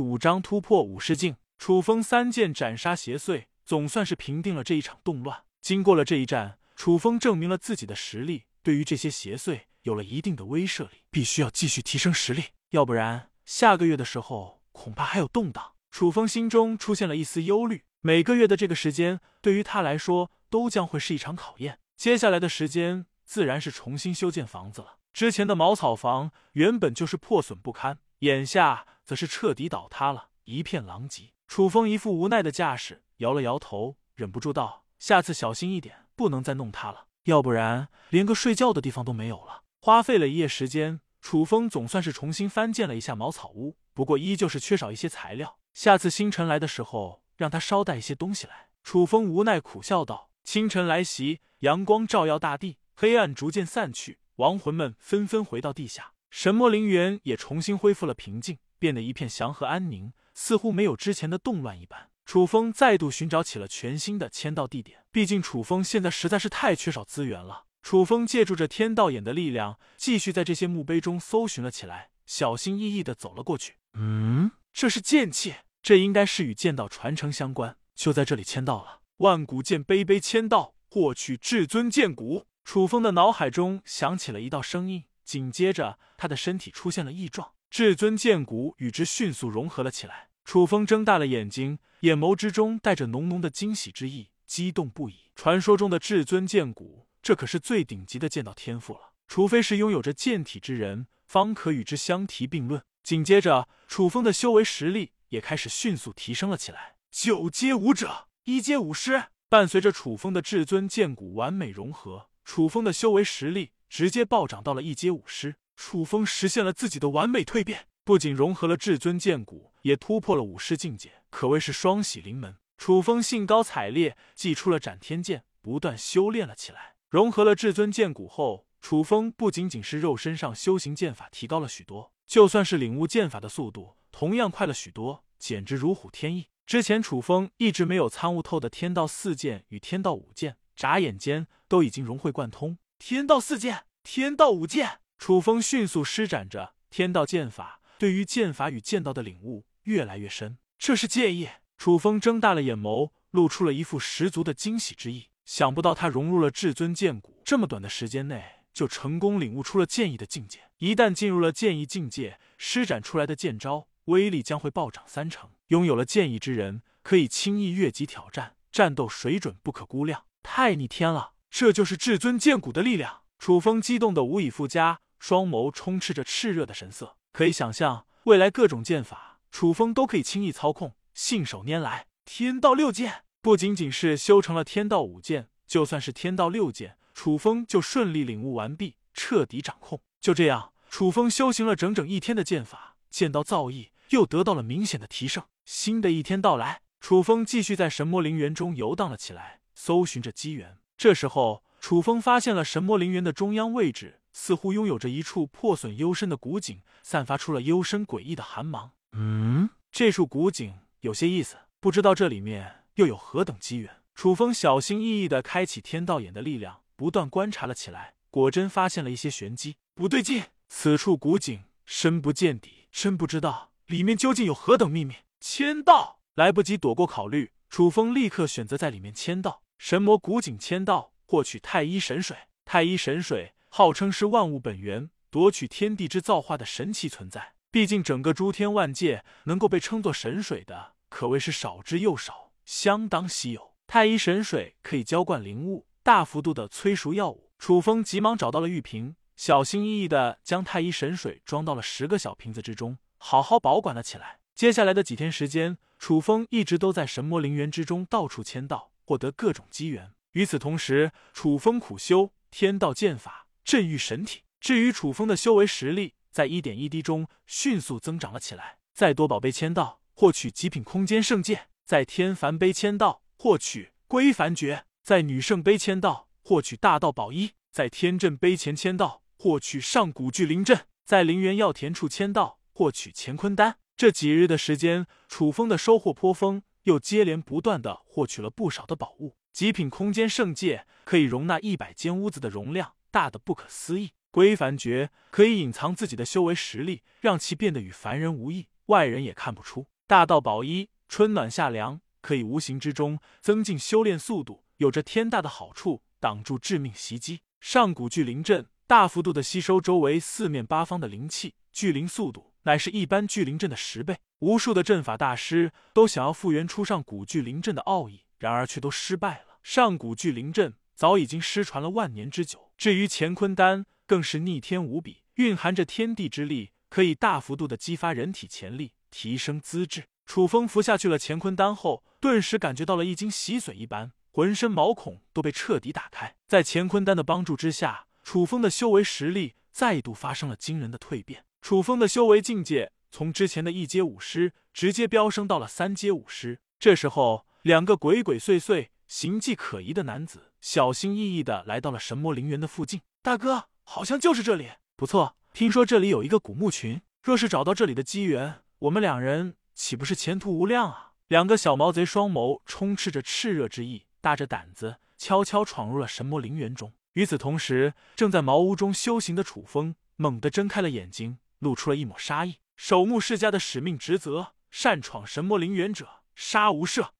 五章突破武士境，楚风三剑斩杀邪祟，总算是平定了这一场动乱。经过了这一战，楚风证明了自己的实力，对于这些邪祟有了一定的威慑力。必须要继续提升实力，要不然下个月的时候恐怕还有动荡。楚风心中出现了一丝忧虑。每个月的这个时间，对于他来说都将会是一场考验。接下来的时间，自然是重新修建房子了。之前的茅草房原本就是破损不堪，眼下则是彻底倒塌了，一片狼藉。楚风一副无奈的架势，摇了摇头，忍不住道：“下次小心一点，不能再弄塌了，要不然连个睡觉的地方都没有了。”花费了一夜时间，楚风总算是重新翻建了一下茅草屋，不过依旧是缺少一些材料。下次星辰来的时候，让他捎带一些东西来。楚风无奈苦笑道：“清晨来袭，阳光照耀大地，黑暗逐渐散去。”亡魂们纷纷回到地下，神魔陵园也重新恢复了平静，变得一片祥和安宁，似乎没有之前的动乱一般。楚风再度寻找起了全新的签到地点，毕竟楚风现在实在是太缺少资源了。楚风借助着天道眼的力量，继续在这些墓碑中搜寻了起来，小心翼翼的走了过去。嗯，这是剑气，这应该是与剑道传承相关。就在这里签到了，万古剑碑碑签到，获取至尊剑骨。楚风的脑海中响起了一道声音，紧接着他的身体出现了异状，至尊剑骨与之迅速融合了起来。楚风睁大了眼睛，眼眸之中带着浓浓的惊喜之意，激动不已。传说中的至尊剑骨，这可是最顶级的剑道天赋了，除非是拥有着剑体之人，方可与之相提并论。紧接着，楚风的修为实力也开始迅速提升了起来，九阶武者，一阶武师。伴随着楚风的至尊剑骨完美融合。楚风的修为实力直接暴涨到了一阶武师，楚风实现了自己的完美蜕变，不仅融合了至尊剑骨，也突破了武师境界，可谓是双喜临门。楚风兴高采烈，祭出了斩天剑，不断修炼了起来。融合了至尊剑骨后，楚风不仅仅是肉身上修行剑法提高了许多，就算是领悟剑法的速度，同样快了许多，简直如虎添翼。之前楚风一直没有参悟透的天道四剑与天道五剑。眨眼间都已经融会贯通，天道四剑、天道五剑，楚风迅速施展着天道剑法，对于剑法与剑道的领悟越来越深。这是剑意，楚风睁大了眼眸，露出了一副十足的惊喜之意。想不到他融入了至尊剑骨，这么短的时间内就成功领悟出了剑意的境界。一旦进入了剑意境界，施展出来的剑招威力将会暴涨三成。拥有了剑意之人，可以轻易越级挑战，战斗水准不可估量。太逆天了！这就是至尊剑骨的力量。楚风激动的无以复加，双眸充斥着炽热的神色。可以想象，未来各种剑法，楚风都可以轻易操控，信手拈来。天道六剑不仅仅是修成了天道五剑，就算是天道六剑，楚风就顺利领悟完毕，彻底掌控。就这样，楚风修行了整整一天的剑法，剑道造诣又得到了明显的提升。新的一天到来，楚风继续在神魔陵园中游荡了起来。搜寻着机缘，这时候楚风发现了神魔陵园的中央位置，似乎拥有着一处破损幽深的古井，散发出了幽深诡异的寒芒。嗯，这处古井有些意思，不知道这里面又有何等机缘。楚风小心翼翼地开启天道眼的力量，不断观察了起来，果真发现了一些玄机。不对劲，此处古井深不见底，真不知道里面究竟有何等秘密。签到来不及躲过考虑，楚风立刻选择在里面签到。神魔古井签到，获取太一神水。太一神水号称是万物本源，夺取天地之造化的神奇存在。毕竟整个诸天万界能够被称作神水的，可谓是少之又少，相当稀有。太一神水可以浇灌灵物，大幅度的催熟药物。楚风急忙找到了玉瓶，小心翼翼的将太一神水装到了十个小瓶子之中，好好保管了起来。接下来的几天时间，楚风一直都在神魔陵园之中到处签到。获得各种机缘。与此同时，楚风苦修天道剑法，镇御神体。至于楚风的修为实力，在一点一滴中迅速增长了起来。在多宝贝签到，获取极品空间圣剑；在天凡杯签到，获取归凡诀；在女圣杯签到，获取大道宝衣；在天阵杯前签到，获取上古巨灵阵；在灵源药田处签到，获取乾坤丹。这几日的时间，楚风的收获颇丰。又接连不断的获取了不少的宝物，极品空间圣界可以容纳一百间屋子的容量，大的不可思议。归凡诀可以隐藏自己的修为实力，让其变得与凡人无异。外人也看不出。大道宝衣，春暖夏凉，可以无形之中增进修炼速度，有着天大的好处，挡住致命袭击。上古巨灵阵大幅度的吸收周围四面八方的灵气，聚灵速度乃是一般聚灵阵的十倍。无数的阵法大师都想要复原出上古聚灵阵的奥义，然而却都失败了。上古聚灵阵早已经失传了万年之久。至于乾坤丹，更是逆天无比，蕴含着天地之力，可以大幅度的激发人体潜力，提升资质。楚风服下去了乾坤丹后，顿时感觉到了一惊洗髓一般，浑身毛孔都被彻底打开。在乾坤丹的帮助之下，楚风的修为实力再度发生了惊人的蜕变。楚风的修为境界从之前的一阶武师直接飙升到了三阶武师。这时候，两个鬼鬼祟祟、形迹可疑的男子小心翼翼的来到了神魔陵园的附近。大哥，好像就是这里。不错，听说这里有一个古墓群，若是找到这里的机缘，我们两人岂不是前途无量啊？两个小毛贼双眸充斥着炽热之意，大着胆子悄悄闯入了神魔陵园中。与此同时，正在茅屋中修行的楚风猛地睁开了眼睛，露出了一抹杀意。守墓世家的使命职责：擅闯神魔陵园者，杀无赦。